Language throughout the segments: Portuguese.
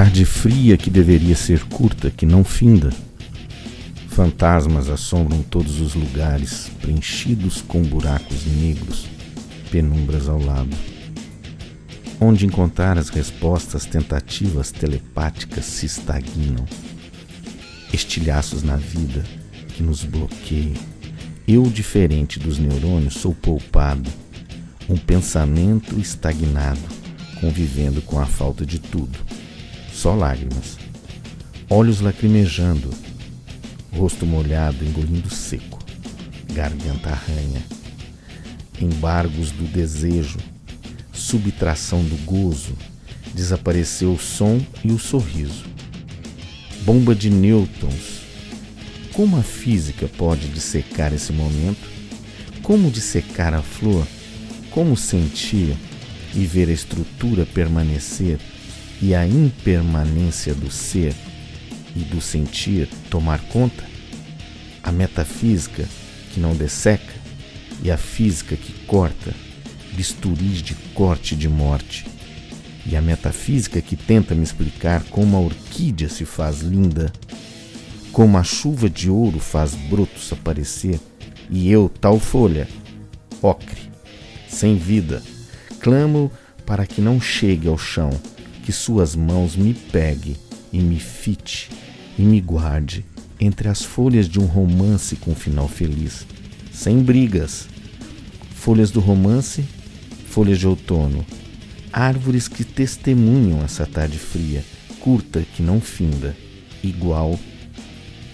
tarde fria que deveria ser curta, que não finda. Fantasmas assombram todos os lugares, preenchidos com buracos negros, penumbras ao lado. Onde encontrar as respostas, tentativas telepáticas se estagnam. Estilhaços na vida que nos bloqueiam. Eu, diferente dos neurônios, sou poupado. Um pensamento estagnado, convivendo com a falta de tudo. Só lágrimas. Olhos lacrimejando. Rosto molhado, engolindo seco. Garganta arranha. Embargos do desejo subtração do gozo, desapareceu o som e o sorriso. Bomba de nêutrons. Como a física pode dissecar esse momento? Como dissecar a flor? Como sentir e ver a estrutura permanecer e a impermanência do ser e do sentir tomar conta? A metafísica que não desseca e a física que corta bisturis de corte de morte. E a metafísica que tenta me explicar como a orquídea se faz linda, como a chuva de ouro faz brotos aparecer, e eu, tal folha, ocre, sem vida, clamo para que não chegue ao chão, que suas mãos me pegue e me fite e me guarde entre as folhas de um romance com final feliz, sem brigas. Folhas do romance folhas de outono, árvores que testemunham essa tarde fria, curta que não finda, igual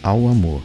ao amor.